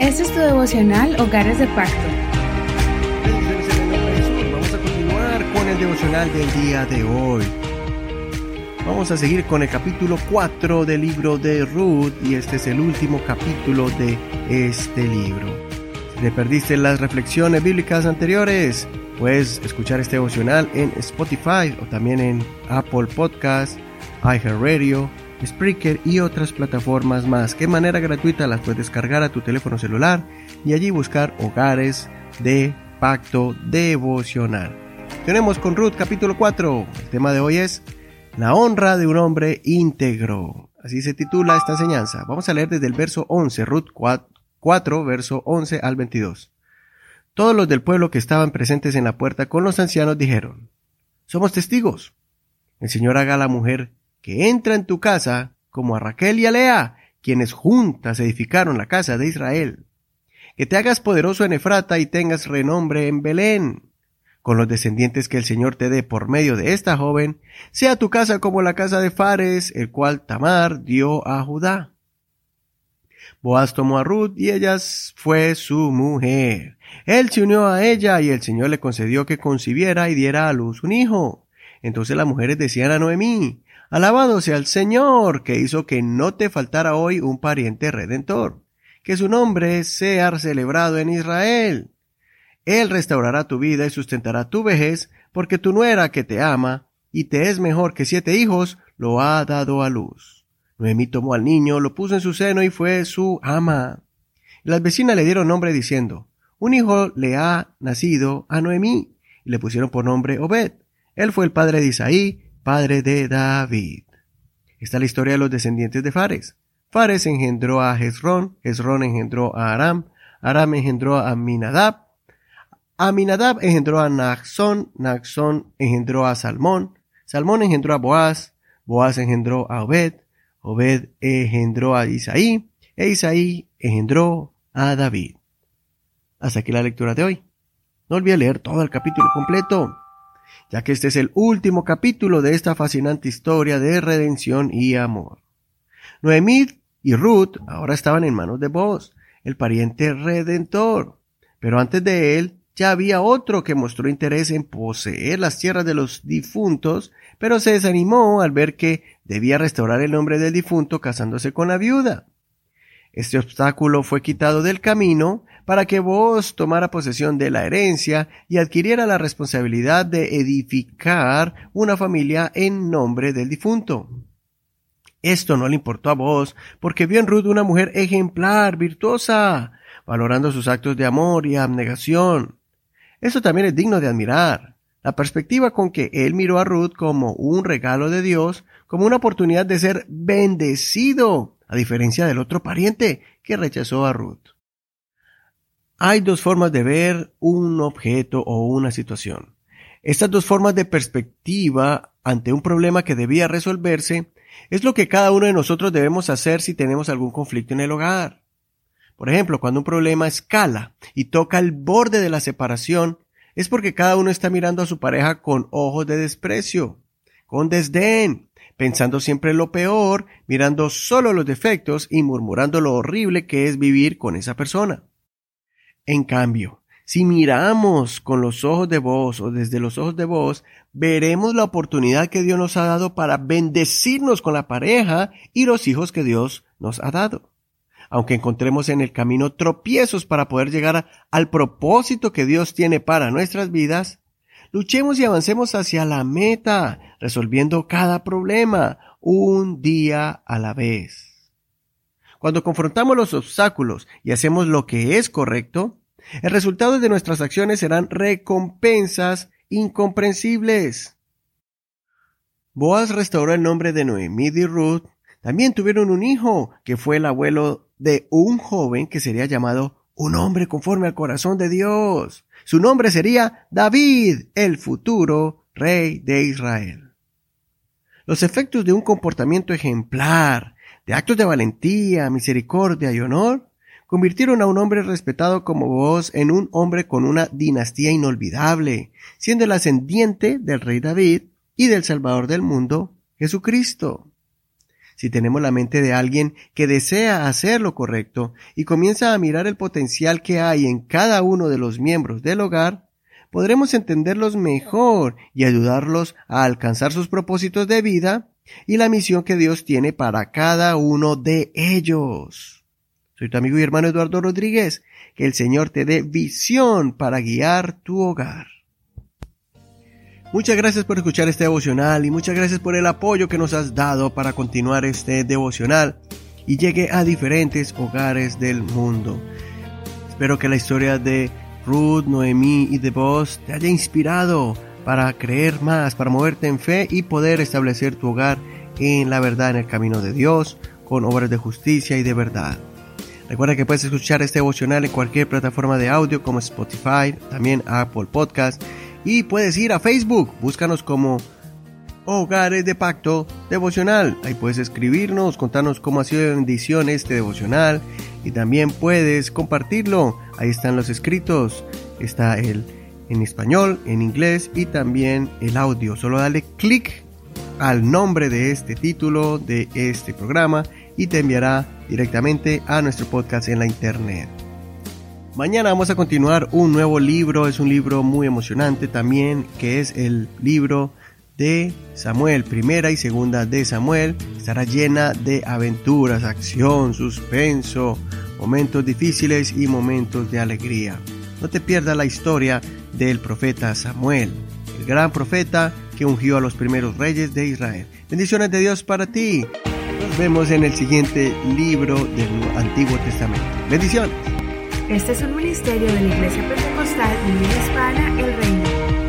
Este es tu devocional Hogares de Pacto. Vamos a continuar con el devocional del día de hoy. Vamos a seguir con el capítulo 4 del libro de Ruth y este es el último capítulo de este libro. Si te perdiste las reflexiones bíblicas anteriores, puedes escuchar este devocional en Spotify o también en Apple Podcast, iHeartRadio, Spreaker y otras plataformas más que manera gratuita las puedes descargar a tu teléfono celular y allí buscar hogares de pacto devocional. Tenemos con Ruth capítulo 4. El tema de hoy es la honra de un hombre íntegro. Así se titula esta enseñanza. Vamos a leer desde el verso 11, Ruth 4, verso 11 al 22. Todos los del pueblo que estaban presentes en la puerta con los ancianos dijeron, Somos testigos. El Señor haga a la mujer que entra en tu casa, como a Raquel y a Lea, quienes juntas edificaron la casa de Israel. Que te hagas poderoso en Efrata y tengas renombre en Belén. Con los descendientes que el Señor te dé por medio de esta joven, sea tu casa como la casa de Fares, el cual Tamar dio a Judá. Boaz tomó a Ruth y ella fue su mujer. Él se unió a ella y el Señor le concedió que concibiera y diera a luz un hijo. Entonces las mujeres decían a Noemí, Alabado sea el Señor, que hizo que no te faltara hoy un pariente redentor, que su nombre sea celebrado en Israel. Él restaurará tu vida y sustentará tu vejez, porque tu nuera que te ama, y te es mejor que siete hijos, lo ha dado a luz. Noemí tomó al niño, lo puso en su seno y fue su ama. las vecinas le dieron nombre diciendo, un hijo le ha nacido a Noemí, y le pusieron por nombre Obed. Él fue el padre de Isaí, padre de David. Está la historia de los descendientes de Fares. Fares engendró a Hezrón, Hezrón engendró a Aram, Aram engendró a Aminadab, Aminadab engendró a Naxón, Naxón engendró a Salmón, Salmón engendró a Boaz, Boaz engendró a Obed, Obed engendró a Isaí, e Isaí engendró a David. Hasta aquí la lectura de hoy. No olvide leer todo el capítulo completo ya que este es el último capítulo de esta fascinante historia de redención y amor. Noemí y Ruth ahora estaban en manos de Boaz, el pariente redentor, pero antes de él ya había otro que mostró interés en poseer las tierras de los difuntos, pero se desanimó al ver que debía restaurar el nombre del difunto casándose con la viuda. Este obstáculo fue quitado del camino para que vos tomara posesión de la herencia y adquiriera la responsabilidad de edificar una familia en nombre del difunto. Esto no le importó a vos, porque vio en Ruth una mujer ejemplar, virtuosa, valorando sus actos de amor y abnegación. Eso también es digno de admirar. La perspectiva con que él miró a Ruth como un regalo de Dios, como una oportunidad de ser bendecido, a diferencia del otro pariente que rechazó a Ruth. Hay dos formas de ver un objeto o una situación. Estas dos formas de perspectiva ante un problema que debía resolverse es lo que cada uno de nosotros debemos hacer si tenemos algún conflicto en el hogar. Por ejemplo, cuando un problema escala y toca el borde de la separación, es porque cada uno está mirando a su pareja con ojos de desprecio, con desdén, pensando siempre lo peor, mirando solo los defectos y murmurando lo horrible que es vivir con esa persona. En cambio, si miramos con los ojos de vos o desde los ojos de vos, veremos la oportunidad que Dios nos ha dado para bendecirnos con la pareja y los hijos que Dios nos ha dado. Aunque encontremos en el camino tropiezos para poder llegar al propósito que Dios tiene para nuestras vidas, luchemos y avancemos hacia la meta, resolviendo cada problema un día a la vez. Cuando confrontamos los obstáculos y hacemos lo que es correcto, el resultado de nuestras acciones serán recompensas incomprensibles. Boaz restauró el nombre de Noemí y Ruth. También tuvieron un hijo, que fue el abuelo de un joven que sería llamado un hombre conforme al corazón de Dios. Su nombre sería David, el futuro rey de Israel. Los efectos de un comportamiento ejemplar de actos de valentía, misericordia y honor, convirtieron a un hombre respetado como vos en un hombre con una dinastía inolvidable, siendo el ascendiente del rey David y del Salvador del mundo, Jesucristo. Si tenemos la mente de alguien que desea hacer lo correcto y comienza a mirar el potencial que hay en cada uno de los miembros del hogar, podremos entenderlos mejor y ayudarlos a alcanzar sus propósitos de vida y la misión que Dios tiene para cada uno de ellos. Soy tu amigo y hermano Eduardo Rodríguez. Que el Señor te dé visión para guiar tu hogar. Muchas gracias por escuchar este devocional y muchas gracias por el apoyo que nos has dado para continuar este devocional y llegue a diferentes hogares del mundo. Espero que la historia de Ruth, Noemí y de vos te haya inspirado para creer más, para moverte en fe y poder establecer tu hogar en la verdad, en el camino de Dios, con obras de justicia y de verdad. Recuerda que puedes escuchar este devocional en cualquier plataforma de audio como Spotify, también Apple Podcast y puedes ir a Facebook, búscanos como Hogares de Pacto Devocional. Ahí puedes escribirnos, contarnos cómo ha sido de bendición este devocional y también puedes compartirlo. Ahí están los escritos, está el en español, en inglés y también el audio. Solo dale clic al nombre de este título de este programa y te enviará directamente a nuestro podcast en la internet. Mañana vamos a continuar un nuevo libro, es un libro muy emocionante también, que es el libro de Samuel, primera y segunda de Samuel. Estará llena de aventuras, acción, suspenso, momentos difíciles y momentos de alegría. No te pierdas la historia del profeta Samuel, el gran profeta que ungió a los primeros reyes de Israel. Bendiciones de Dios para ti. Vemos en el siguiente libro del Antiguo Testamento. Bendiciones. Este es un ministerio de la Iglesia Pentecostal Unida Hispana El Reino.